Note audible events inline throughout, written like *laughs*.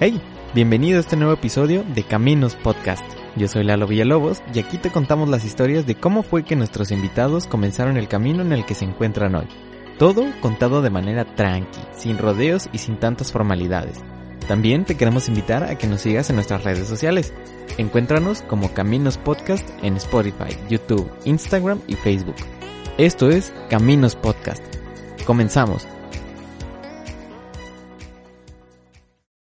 Hey, bienvenido a este nuevo episodio de Caminos Podcast. Yo soy Lalo Villalobos y aquí te contamos las historias de cómo fue que nuestros invitados comenzaron el camino en el que se encuentran hoy. Todo contado de manera tranqui, sin rodeos y sin tantas formalidades. También te queremos invitar a que nos sigas en nuestras redes sociales. Encuéntranos como Caminos Podcast en Spotify, YouTube, Instagram y Facebook. Esto es Caminos Podcast. Comenzamos.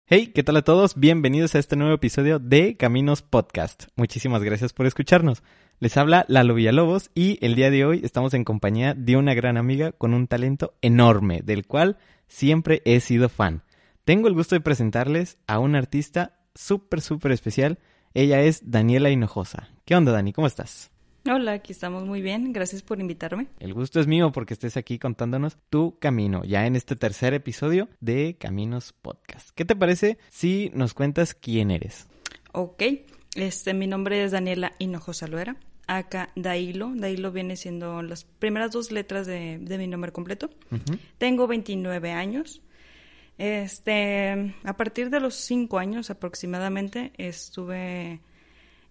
Hey, ¿qué tal a todos? Bienvenidos a este nuevo episodio de Caminos Podcast. Muchísimas gracias por escucharnos. Les habla Lalo Villalobos y el día de hoy estamos en compañía de una gran amiga con un talento enorme, del cual siempre he sido fan. Tengo el gusto de presentarles a una artista súper, súper especial. Ella es Daniela Hinojosa. ¿Qué onda, Dani? ¿Cómo estás? Hola, aquí estamos muy bien. Gracias por invitarme. El gusto es mío porque estés aquí contándonos tu camino, ya en este tercer episodio de Caminos Podcast. ¿Qué te parece si nos cuentas quién eres? Ok, este, mi nombre es Daniela Hinojosa Loera. Acá Dailo. Dailo viene siendo las primeras dos letras de, de mi nombre completo. Tengo 29 años. Este, a partir de los 5 años aproximadamente estuve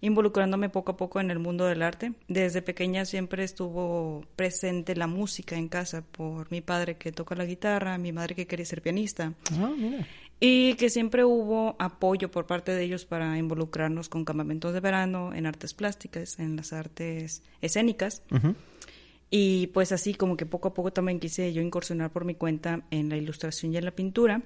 involucrándome poco a poco en el mundo del arte. Desde pequeña siempre estuvo presente la música en casa por mi padre que toca la guitarra, mi madre que quería ser pianista. Ah, Y que siempre hubo apoyo por parte de ellos para involucrarnos con campamentos de verano, en artes plásticas, en las artes escénicas. Y pues así como que poco a poco también quise yo incursionar por mi cuenta en la ilustración y en la pintura.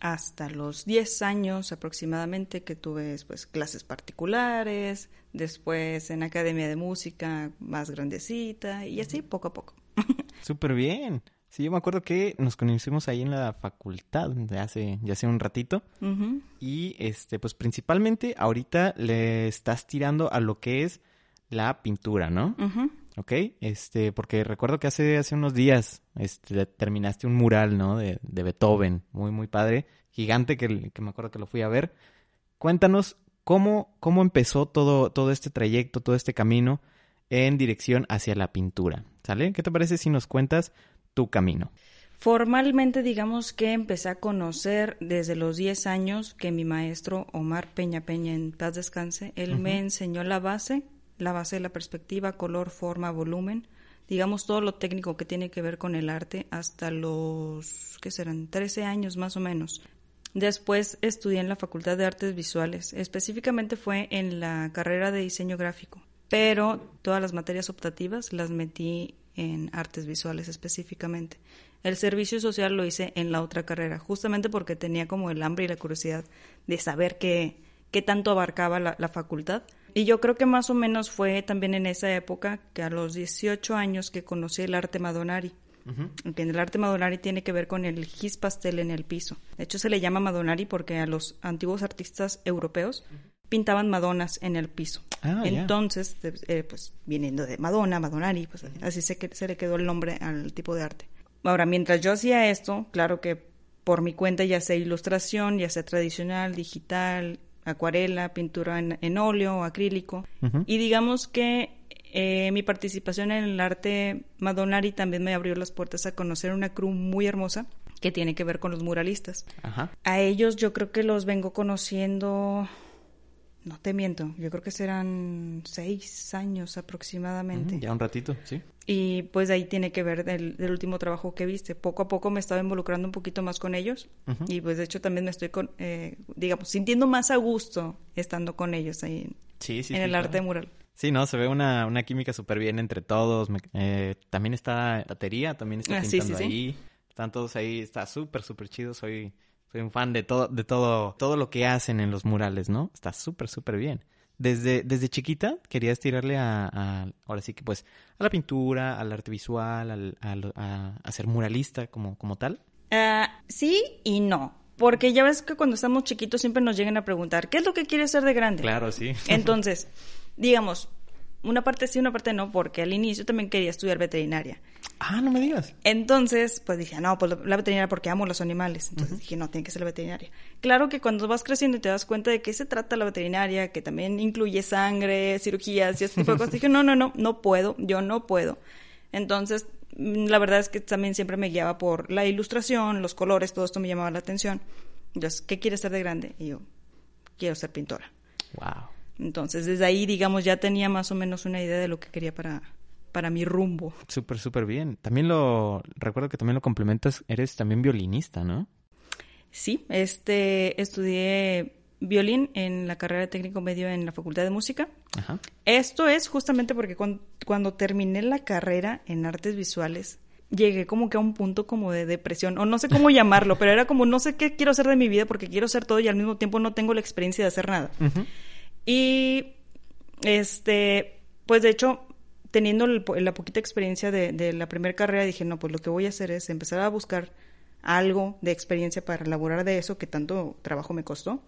Hasta los 10 años aproximadamente que tuve pues, clases particulares, después en academia de música más grandecita y así poco a poco. *laughs* Súper bien. Sí, yo me acuerdo que nos conocimos ahí en la facultad de hace, ya hace un ratito. Y este, pues principalmente ahorita le estás tirando a lo que es la pintura, ¿no? ¿Ok? Este, porque recuerdo que hace, hace unos días este, terminaste un mural, ¿no? De, de Beethoven, muy, muy padre, gigante, que, que, me acuerdo que lo fui a ver. Cuéntanos cómo, cómo empezó todo, todo este trayecto, todo este camino en dirección hacia la pintura, ¿sale? ¿Qué te parece si nos cuentas tu camino? Formalmente digamos que empecé a conocer desde los 10 años que mi maestro Omar Peña Peña en paz descanse, él me enseñó la base la base de la perspectiva, color, forma, volumen, digamos todo lo técnico que tiene que ver con el arte hasta los, ¿qué serán? 13 años más o menos. Después estudié en la Facultad de Artes Visuales, específicamente fue en la carrera de diseño gráfico, pero todas las materias optativas las metí en artes visuales específicamente. El servicio social lo hice en la otra carrera, justamente porque tenía como el hambre y la curiosidad de saber qué, qué tanto abarcaba la, la facultad y yo creo que más o menos fue también en esa época que a los 18 años que conocí el arte Madonari. el arte Madonari tiene que ver con el gis pastel en el piso. De hecho, se le llama Madonari porque a los antiguos artistas europeos pintaban Madonas en el piso. Ah, Entonces, eh, pues viniendo de Madonna, Madonari, pues así se, se le quedó el nombre al tipo de arte. Ahora, mientras yo hacía esto, claro que por mi cuenta ya sea ilustración, ya sea tradicional, digital, acuarela, pintura en, óleo o acrílico. Y digamos que eh, mi participación en el arte Madonari también me abrió las puertas a conocer una crew muy hermosa que tiene que ver con los muralistas. A ellos yo creo que los vengo conociendo no te miento, yo creo que serán seis años aproximadamente. ya un ratito, sí. Y pues ahí tiene que ver del, último trabajo que viste. Poco a poco me estaba involucrando un poquito más con ellos y pues de hecho también me estoy, con, eh, digamos, sintiendo más a gusto estando con ellos ahí en, el arte mural. Sí, no, se ve una, una química súper bien entre todos. Eh, también está batería, también está ah, pintando ahí. Están todos ahí, está súper, súper chido. Soy soy un fan de todo, de todo, todo lo que hacen en los murales, ¿no? Está súper, súper bien. Desde, desde chiquita querías tirarle a, ahora sí que pues, a la pintura, al arte visual, al, a, ser muralista como, como tal. Uh, sí y no. Porque ya ves que cuando estamos chiquitos siempre nos llegan a preguntar, ¿qué es lo que quieres ser de grande? Claro, sí. Entonces, digamos, una parte sí, una parte no, porque al inicio también quería estudiar veterinaria. Ah, no me digas. Entonces, pues dije, no, pues la veterinaria porque amo los animales. Entonces dije, no, tiene que ser la veterinaria. Claro que cuando vas creciendo y te das cuenta de qué se trata la veterinaria, que también incluye sangre, cirugías y ese tipo de cosas, *laughs* dije, no, no, no, no puedo, yo no puedo. Entonces, mm, la verdad es que también siempre me guiaba por la ilustración, los colores, todo esto me llamaba la atención. Entonces, ¿qué quieres ser de grande? Y yo, quiero ser pintora. Wow. Entonces, desde ahí, digamos, ya tenía más o menos una idea de lo que quería para, para mi rumbo. Súper, súper bien. También lo, recuerdo que también lo complementas, eres también violinista, ¿no? Sí, este, estudié violín en la carrera de técnico medio en la Facultad de Música. Ajá. Esto es justamente porque cuando, cuando terminé la carrera en artes visuales, llegué como que a un punto como de depresión, o no sé cómo *laughs* llamarlo, pero era como no sé qué quiero hacer de mi vida porque quiero hacer todo y al mismo tiempo no tengo la experiencia de hacer nada. Y este, pues de hecho, teniendo la poquita experiencia de, la primera carrera, dije, no, pues lo que voy a hacer es empezar a buscar algo de experiencia para elaborar de eso que tanto trabajo me costó.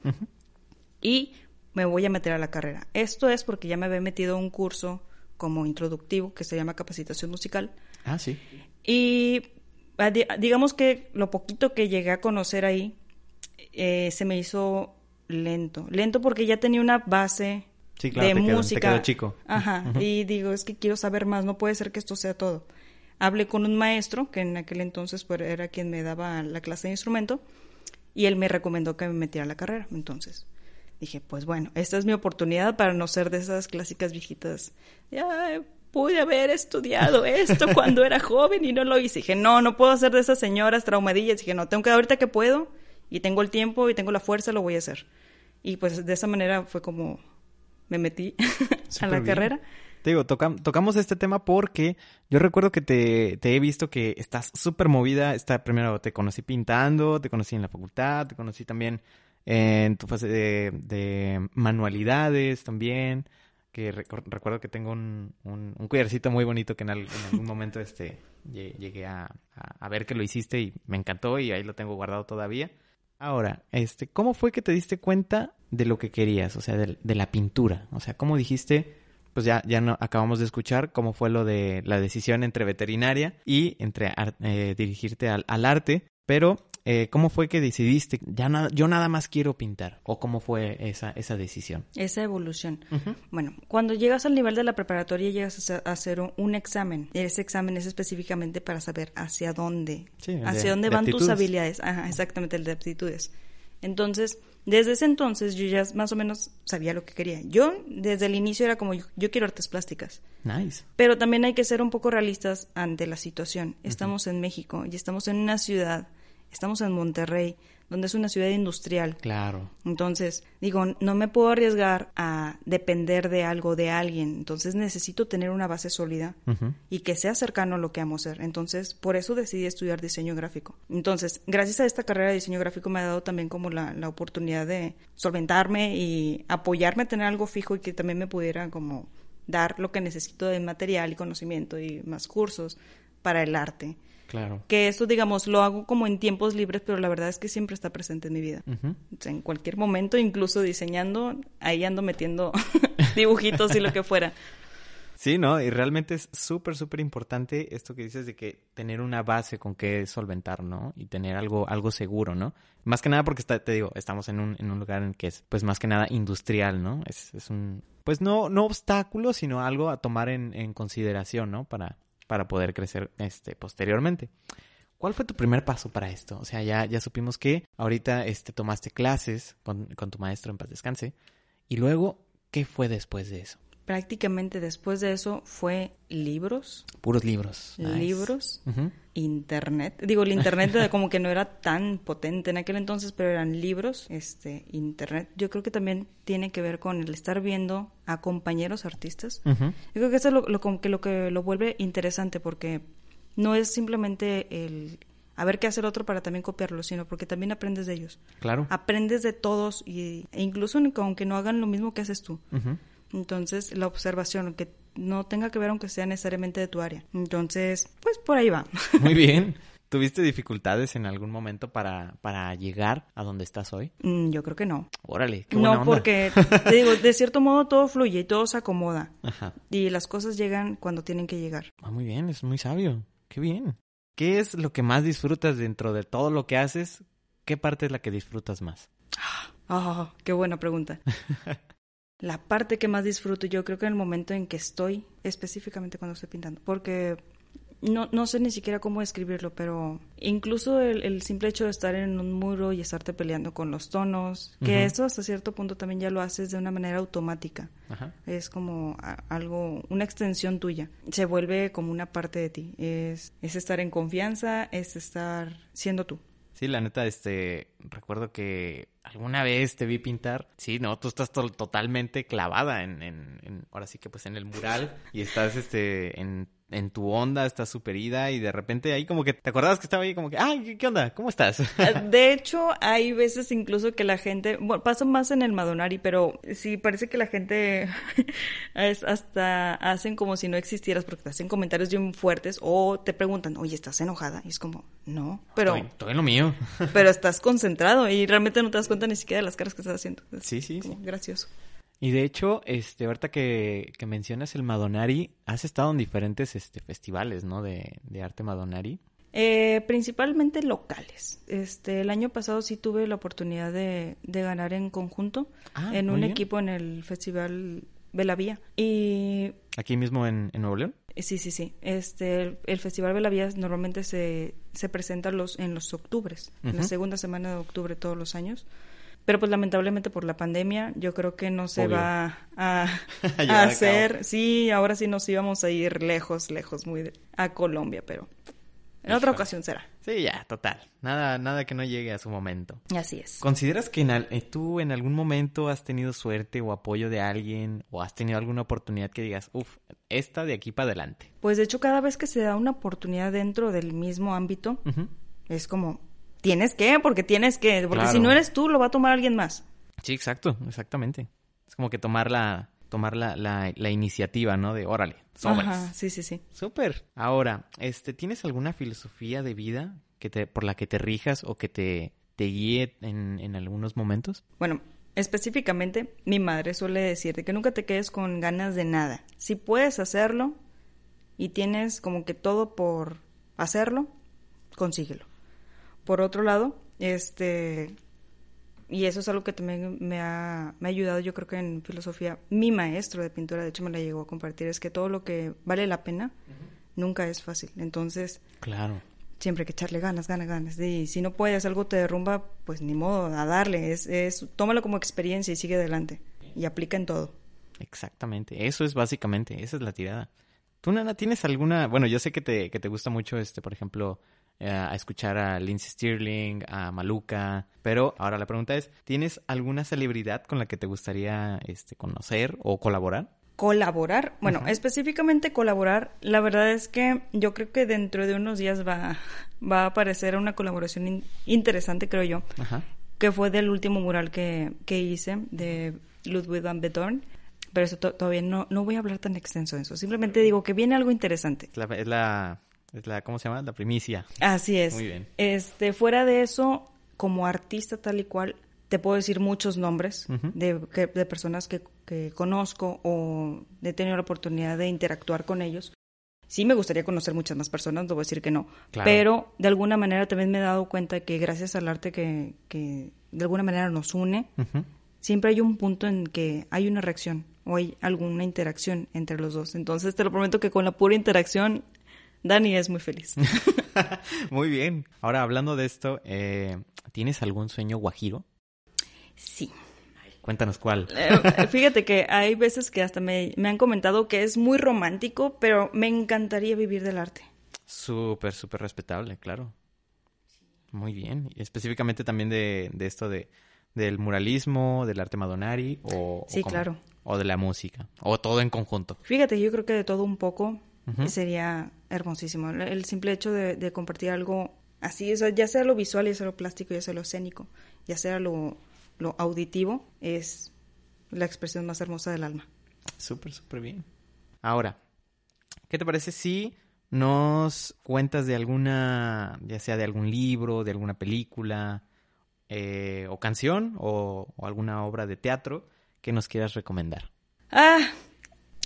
Y me voy a meter a la carrera. Esto es porque ya me había metido a un curso como introductivo que se llama capacitación musical. Ah, sí. Y digamos que lo poquito que llegué a conocer ahí eh, se me hizo lento. Lento porque ya tenía una base de música. chico. Ajá. Y digo, es que quiero saber más, no puede ser que esto sea todo. Hablé con un maestro, que en aquel entonces pues, era quien me daba la clase de instrumento, y él me recomendó que me metiera a la carrera. Entonces dije, pues bueno, esta es mi oportunidad para no ser de esas clásicas viejitas. Ya pude haber estudiado *laughs* esto cuando era joven y no lo hice. Dije, no, no puedo ser de esas señoras traumadillas. Dije, no, tengo que ahorita que puedo y tengo el tiempo y tengo la fuerza, lo voy a hacer. Y pues de esa manera fue como me metí *laughs* a la carrera. Te digo, tocamos este tema porque yo recuerdo que te, he visto que estás súper movida. Esta, primero te conocí pintando, te conocí en la facultad, te conocí también en tu fase de, manualidades también. Que recuerdo que tengo un, un, collarcito muy bonito que en, algún momento este, llegué a, ver que lo hiciste y me encantó y ahí lo tengo guardado todavía. Ahora, este, ¿cómo fue que te diste cuenta de lo que querías? O sea, de, la pintura. O sea, ¿cómo dijiste? Pues ya, ya no, acabamos de escuchar cómo fue lo de la decisión entre veterinaria y entre eh, dirigirte al, al, arte. Pero eh, ¿cómo fue que decidiste, ya nada, yo nada más quiero pintar? ¿O cómo fue esa, esa decisión? Esa evolución. Bueno, cuando llegas al nivel de la preparatoria llegas a hacer un, examen. Ese examen es específicamente para saber hacia dónde, hacia dónde van tus habilidades. Ajá, exactamente, el de aptitudes. Entonces, desde ese entonces yo ya más o menos sabía lo que quería. Yo desde el inicio era como yo, quiero artes plásticas. Nice. Pero también hay que ser un poco realistas ante la situación. Estamos en México y estamos en una ciudad Estamos en Monterrey, donde es una ciudad industrial. Claro. Entonces, digo, no me puedo arriesgar a depender de algo, de alguien. Entonces, necesito tener una base sólida y que sea cercano a lo que amo ser. Entonces, por eso decidí estudiar diseño gráfico. Entonces, gracias a esta carrera de diseño gráfico me ha dado también como la, la oportunidad de solventarme y apoyarme a tener algo fijo y que también me pudiera como dar lo que necesito de material y conocimiento y más cursos para el arte. Claro. Que eso, digamos, lo hago como en tiempos libres, pero la verdad es que siempre está presente en mi vida. en cualquier momento, incluso diseñando, ahí ando metiendo *laughs* dibujitos y lo que fuera. Sí, ¿no? Y realmente es súper, súper importante esto que dices de que tener una base con que solventar, ¿no? Y tener algo, algo seguro, ¿no? Más que nada porque, está, te digo, estamos en un, en un lugar en que es, pues, más que nada industrial, ¿no? Es, es un, pues, no, no obstáculo, sino algo a tomar en, en consideración, ¿no? Para, para poder crecer este, posteriormente. ¿Cuál fue tu primer paso para esto? O sea, ya, ya supimos que ahorita este, tomaste clases con, con tu maestro en paz descanse. Y luego, ¿qué fue después de eso? Prácticamente después de eso fue libros. Puros libros. Libros. Internet. Digo, el internet como que no era tan potente en aquel entonces, pero eran libros, este, internet. Yo creo que también tiene que ver con el estar viendo a compañeros artistas. Yo creo que eso es lo, lo, que, lo que lo vuelve interesante porque no es simplemente el a ver qué hace el otro para también copiarlo, sino porque también aprendes de ellos. Claro. Aprendes de todos y, e incluso aunque no hagan lo mismo que haces tú. Entonces, la observación, que no tenga que ver aunque sea necesariamente de tu área. Entonces, pues por ahí va. *laughs* Muy bien. ¿Tuviste dificultades en algún momento para, para llegar a donde estás hoy? Mm, yo creo que no. Órale, qué buena No, porque, te digo, de cierto modo todo fluye y todo se acomoda. Ajá. Y las cosas llegan cuando tienen que llegar. Ah, muy bien, es muy sabio. Qué bien. ¿Qué es lo que más disfrutas dentro de todo lo que haces? ¿Qué parte es la que disfrutas más? Ah, qué buena pregunta. *laughs* la parte que más disfruto yo creo que en el momento en que estoy, específicamente cuando estoy pintando, porque no, no sé ni siquiera cómo describirlo, pero incluso el, simple hecho de estar en un muro y estarte peleando con los tonos, que eso hasta cierto punto también ya lo haces de una manera automática. Es como algo, una extensión tuya. Se vuelve como una parte de ti. Es, es estar en confianza, es estar siendo tú. Sí, la neta, este, recuerdo que alguna vez te vi pintar. Sí, no, tú estás totalmente clavada en, en, en, ahora sí que pues en el mural y estás, este, en en tu onda, estás súper ida y de repente ahí como que te acordabas que estaba ahí como que, ay, ¿qué, onda? ¿Cómo estás? *laughs* Ah, de hecho, hay veces incluso que la gente, bueno, pasa más en el Madonari, pero sí parece que la gente *laughs* es hasta hacen como si no existieras porque te hacen comentarios bien fuertes o te preguntan, oye, ¿estás enojada? Y es como, no, pero... Todo, en lo mío. *laughs* pero estás concentrado y realmente no te das cuenta ni siquiera de las caras que estás haciendo. sí, sí, sí. Gracioso. Y de hecho, este, ahorita que, que mencionas el Madonari, has estado en diferentes este, festivales, ¿no? De, de arte Madonari. Eh, principalmente locales. Este, el año pasado sí tuve la oportunidad de, de ganar en conjunto ah, en un equipo en el Festival Belavía. Y... ¿Aquí mismo en, en Nuevo León? Sí, sí, sí. Este, el, Festival Belavía normalmente se, se presenta los, en los octubres, en la segunda semana de octubre todos los años. Pero pues lamentablemente por la pandemia yo creo que no se va a, *laughs* hacer. sí, ahora sí nos íbamos a ir lejos, lejos, muy a Colombia, pero en otra ocasión será. Sí, ya, total. Nada, nada que no llegue a su momento. Así es. ¿Consideras que eh, tú en algún momento has tenido suerte o apoyo de alguien o has tenido alguna oportunidad que digas, uff, esta de aquí para adelante? Pues de hecho cada vez que se da una oportunidad dentro del mismo ámbito, es como, tienes que, porque tienes que, porque si no eres tú, lo va a tomar alguien más. Sí, exacto, exactamente. Es como que tomar la, tomar la, la, iniciativa, ¿no? De órale, sobres. Ajá, sí, sí, sí. Súper. Ahora, este, ¿tienes alguna filosofía de vida que te, por la que te rijas o que te, te guíe en, en algunos momentos? Bueno, específicamente, mi madre suele decirte que nunca te quedes con ganas de nada. Si puedes hacerlo y tienes como que todo por hacerlo, consíguelo. Por otro lado, este, y eso es algo que también me ha, me ha ayudado, yo creo que en filosofía, mi maestro de pintura, de hecho me la llegó a compartir, es que todo lo que vale la pena nunca es fácil. Entonces, claro. Siempre hay que echarle ganas, ganas, ganas. Y si no puedes, algo te derrumba, pues ni modo, a darle. Es, es, tómalo como experiencia y sigue adelante. Y aplica en todo. Exactamente. Eso es básicamente, esa es la tirada. ¿Tú, Nana, tienes alguna, bueno, yo sé que te, que te gusta mucho, este, por ejemplo, a escuchar a Lindsey Stirling, a Maluca. Pero ahora la pregunta es, ¿tienes alguna celebridad con la que te gustaría este, conocer o colaborar? Colaborar, bueno, específicamente colaborar, la verdad es que yo creo que dentro de unos días va, va a aparecer una colaboración interesante, creo yo, que fue del último mural que, que hice de Ludwig van Beethoven pero eso todavía no, no voy a hablar tan extenso de eso. Simplemente digo que viene algo interesante. es la es la, ¿cómo se llama? La primicia. Así es. Muy bien. Este, fuera de eso, como artista tal y cual, te puedo decir muchos nombres de, de, personas que, que, conozco o he tenido la oportunidad de interactuar con ellos. Sí me gustaría conocer muchas más personas, no voy a decir que no. Pero de alguna manera también me he dado cuenta que gracias al arte que, que de alguna manera nos une, siempre hay un punto en que hay una reacción o hay alguna interacción entre los dos. Entonces te lo prometo que con la pura interacción Dani es muy feliz. *laughs* muy bien. Ahora, hablando de esto, eh, ¿tienes algún sueño guajiro? Sí. cuéntanos cuál. Eh, fíjate que hay veces que hasta me, han comentado que es muy romántico, pero me encantaría vivir del arte. Súper, súper respetable, claro. Muy bien. específicamente también de, esto de del muralismo, del arte madonari o, sí, claro. o de la música o todo en conjunto. Fíjate, yo creo que de todo un poco sería hermosísimo. El simple hecho de, compartir algo así, ya sea lo visual, ya sea lo plástico, ya sea lo escénico, ya sea lo, auditivo, es la expresión más hermosa del alma. Súper, súper bien. Ahora, ¿qué te parece si nos cuentas de alguna, ya sea de algún libro, de alguna película, eh, o canción, o, o, alguna obra de teatro que nos quieras recomendar? Ah,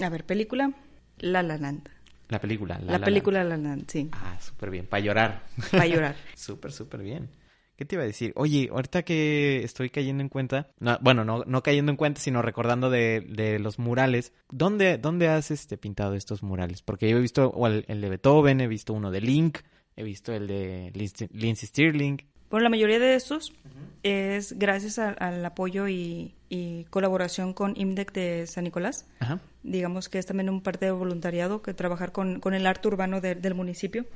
a ver, película, La La Land. La película. La, película La Land, sí. Ah, *laughs* súper bien. Para llorar. Para llorar. súper, súper bien. ¿Qué te iba a decir? Oye, ahorita que estoy cayendo en cuenta, bueno, no, no cayendo en cuenta, sino recordando de, de los murales, ¿dónde, ¿dónde has este, pintado estos murales? Porque yo he visto el, el, de Beethoven, he visto uno de Link, he visto el de Lindsay Stirling. Bueno, la mayoría de estos es gracias al apoyo y, colaboración con IMDEC de San Nicolás. Digamos que es también un parte de voluntariado que trabajar con, con el arte urbano del municipio,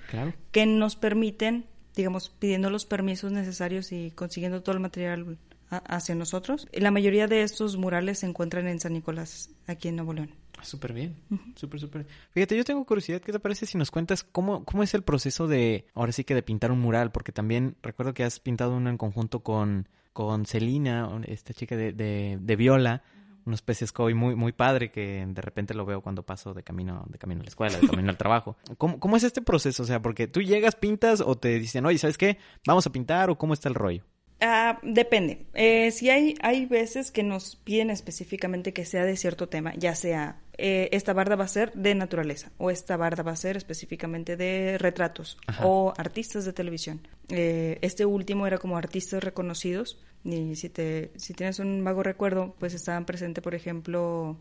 que nos permiten, digamos, pidiendo los permisos necesarios y consiguiendo todo el material hacia nosotros. La mayoría de estos murales se encuentran en San Nicolás, aquí en Nuevo León. Súper bien, súper, súper. Fíjate, yo tengo curiosidad, ¿qué te parece si nos cuentas cómo, cómo es el proceso de, ahora sí que de pintar un mural? Porque también recuerdo que has pintado uno en conjunto con, con Celina, esta chica de, de, Viola, unos peces koi muy, muy padre que de repente lo veo cuando paso de camino, de camino a la escuela, de camino al trabajo. *laughs* ¿Cómo, ¿Cómo es este proceso? O sea, porque tú llegas, pintas o te dicen, oye, ¿sabes qué? Vamos a pintar o cómo está el rollo. Ah, depende. Eh, si hay, hay veces que nos piden específicamente que sea de cierto tema, ya sea eh, esta barda va a ser de naturaleza o esta barda va a ser específicamente de retratos o artistas de televisión. Eh, este último era como artistas reconocidos y si, te, si tienes un vago recuerdo, pues estaban presentes, por ejemplo,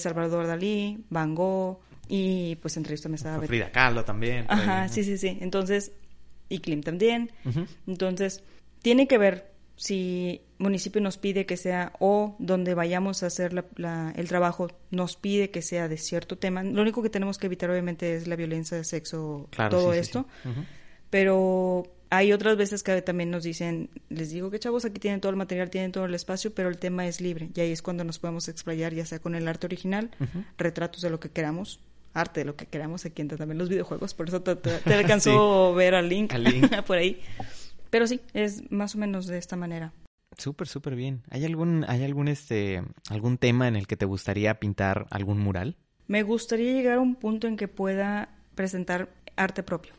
Salvador Dalí, Van Gogh y pues entre me estaba... Frida Kahlo también. Ajá, sí, sí, sí. Entonces, y Klim también. Entonces tiene que ver si municipio nos pide que sea o donde vayamos a hacer el trabajo nos pide que sea de cierto tema. Lo único que tenemos que evitar obviamente es la violencia de sexo, todo esto. Pero hay otras veces que también nos dicen, les digo que chavos, aquí tienen todo el material, tienen todo el espacio, pero el tema es libre. Y ahí es cuando nos podemos explayar, ya sea con el arte original, retratos de lo que queramos, arte de lo que queramos, aquí entran también los videojuegos, por eso te, te, *laughs* alcanzó ver al link, link. *laughs* por ahí. Pero sí, es más o menos de esta manera. Súper, súper bien. ¿Hay algún, hay algún, este, algún tema en el que te gustaría pintar algún mural? Me gustaría llegar a un punto en que pueda presentar arte propio.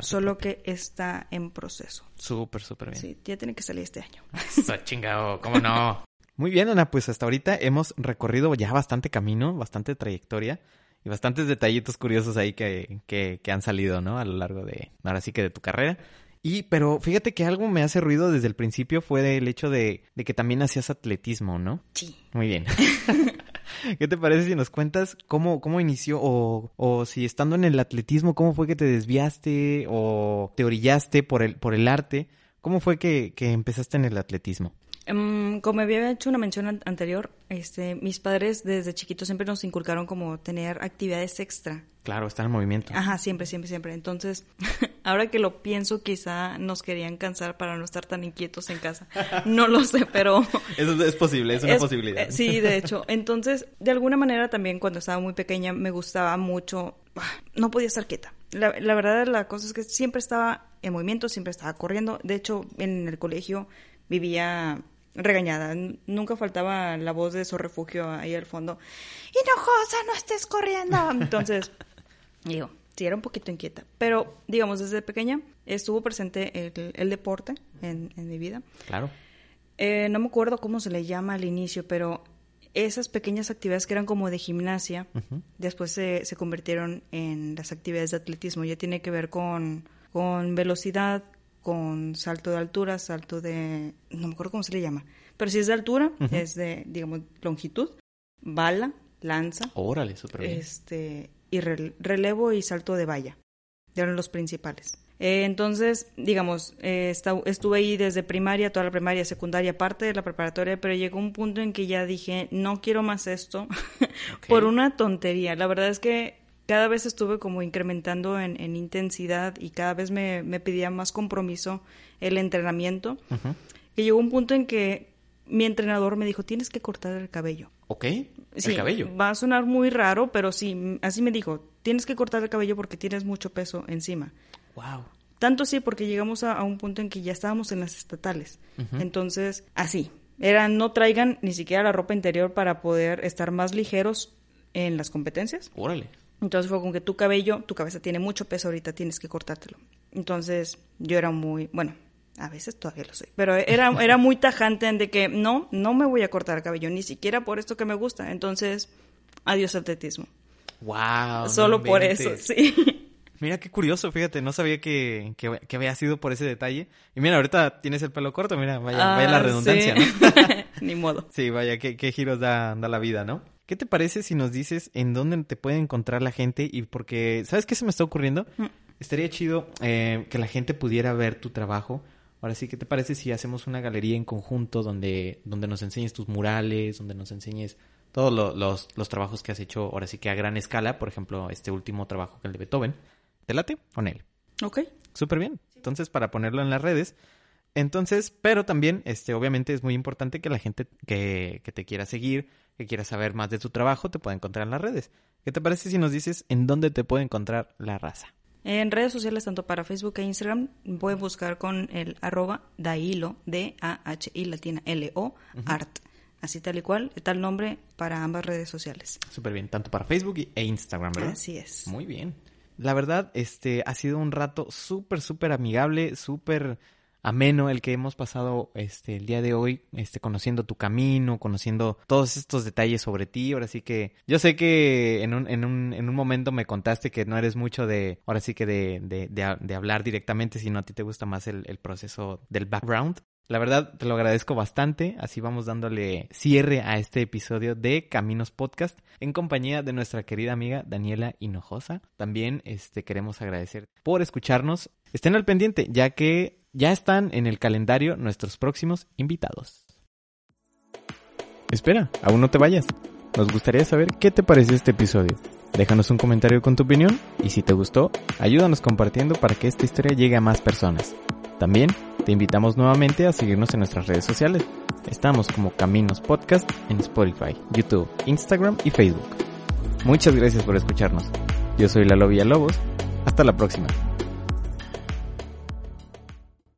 solo que está en proceso. Súper, súper bien. Sí, ya tiene que salir este año. *laughs* Eso, chingado, ¿cómo no? Muy bien, Ana, pues hasta ahorita hemos recorrido ya bastante camino, bastante trayectoria y bastantes detallitos curiosos ahí que, que, que han salido, ¿no? A lo largo de, ahora sí que de tu carrera. Y, pero fíjate que algo me hace ruido desde el principio fue el hecho de, que también hacías atletismo, ¿no? Sí. Muy bien. *laughs* *laughs* ¿Qué te parece si nos cuentas cómo, cómo inició o, o si estando en el atletismo, cómo fue que te desviaste o te orillaste por el, por el arte? ¿Cómo fue que, que empezaste en el atletismo? Um, como había hecho una mención anterior, este, mis padres desde chiquitos siempre nos inculcaron como tener actividades extra. Claro, estar en movimiento. Ajá, siempre, siempre, siempre. Entonces, *laughs* ahora que lo pienso, quizá nos querían cansar para no estar tan inquietos en casa. No lo sé, pero... *laughs* Eso es posible, es una posibilidad. Eh, sí, de hecho. Entonces, de alguna manera también cuando estaba muy pequeña me gustaba mucho... Ah, no podía estar quieta. La, la verdad, la cosa es que siempre estaba en movimiento, siempre estaba corriendo. De hecho, en el colegio vivía regañada. Nunca faltaba la voz de su refugio ahí al fondo. Hinojosa, no estés corriendo. *laughs* Entonces, digo, sí, era un poquito inquieta. Pero, digamos, desde pequeña estuvo presente el, deporte en, mi vida. Claro. Eh, no me acuerdo cómo se le llama al inicio, pero esas pequeñas actividades que eran como de gimnasia, después se, se, convirtieron en las actividades de atletismo. Ya tiene que ver con, con velocidad, con salto de altura, salto de... no me acuerdo cómo se le llama, pero si es de altura, es de, digamos, longitud, bala, lanza. Órale, súper bien. Este, y relevo y salto de valla. Eran los principales. Eh, entonces, digamos, eh, estuve ahí desde primaria, toda la primaria, secundaria, parte de la preparatoria, pero llegó un punto en que ya dije, no quiero más esto *laughs* por una tontería. La verdad es que cada vez estuve como incrementando en, intensidad y cada vez me, pedía más compromiso el entrenamiento. Y llegó un punto en que mi entrenador me dijo, tienes que cortar el cabello. Ok, el cabello. Va a sonar muy raro, pero sí, así me dijo, tienes que cortar el cabello porque tienes mucho peso encima. Wow. Tanto sí porque llegamos a, un punto en que ya estábamos en las estatales. Entonces, así. Era, no traigan ni siquiera la ropa interior para poder estar más ligeros en las competencias. Órale. Entonces fue con que tu cabello, tu cabeza tiene mucho peso ahorita, tienes que cortártelo. Entonces yo era muy, bueno, a veces todavía lo soy, pero era, *laughs* era muy tajante en de que no, no me voy a cortar el cabello, ni siquiera por esto que me gusta. Entonces, adiós atletismo. Wow. Solo por eso, sí. *laughs* Mira qué curioso, fíjate, no sabía que, que, había sido por ese detalle. Y mira, ahorita tienes el pelo corto, mira, vaya, vaya la ah, redundancia, ¿no? *laughs* Ni modo. Sí, vaya, qué, qué giros da, da la vida, ¿no? ¿Qué te parece si nos dices en dónde te puede encontrar la gente? Y porque, ¿sabes qué se me está ocurriendo? Mm. Estaría chido eh, que la gente pudiera ver tu trabajo. Ahora sí, ¿qué te parece si hacemos una galería en conjunto donde, donde nos enseñes tus murales, donde nos enseñes todos los, los, trabajos que has hecho, ahora sí que a gran escala, por ejemplo, este último trabajo que el de Beethoven. ¿Te late con él? Ok. Súper bien. Entonces, para ponerlo en las redes. Entonces, pero también, este, obviamente es muy importante que la gente que, que te quiera seguir, que quiera saber más de tu trabajo, te pueda encontrar en las redes. ¿Qué te parece si nos dices en dónde te puede encontrar la raza? En redes sociales, tanto para Facebook e Instagram, pueden buscar con el arroba dailo, D-A-H-I latina L-O, art. Así tal y cual, tal nombre para ambas redes sociales. Súper bien, tanto para Facebook e Instagram, ¿verdad? Así es. Muy bien. La verdad, este ha sido un rato súper, súper amigable, súper ameno el que hemos pasado este el día de hoy, este conociendo tu camino, conociendo todos estos detalles sobre ti. Ahora sí que yo sé que en un, en un, en un momento me contaste que no eres mucho de, ahora sí que de, de, de, hablar directamente, sino a ti te gusta más el, el proceso del background. La verdad, te lo agradezco bastante. Así vamos dándole cierre a este episodio de Caminos Podcast en compañía de nuestra querida amiga Daniela Hinojosa. También este, queremos agradecer por escucharnos. Estén al pendiente, ya que ya están en el calendario nuestros próximos invitados. Espera, aún no te vayas. Nos gustaría saber qué te pareció este episodio. Déjanos un comentario con tu opinión y si te gustó, ayúdanos compartiendo para que esta historia llegue a más personas. También te invitamos nuevamente a seguirnos en nuestras redes sociales. Estamos como Caminos Podcast en Spotify, YouTube, Instagram y Facebook. Muchas gracias por escucharnos. Yo soy Lalo Villalobos. Hasta la próxima.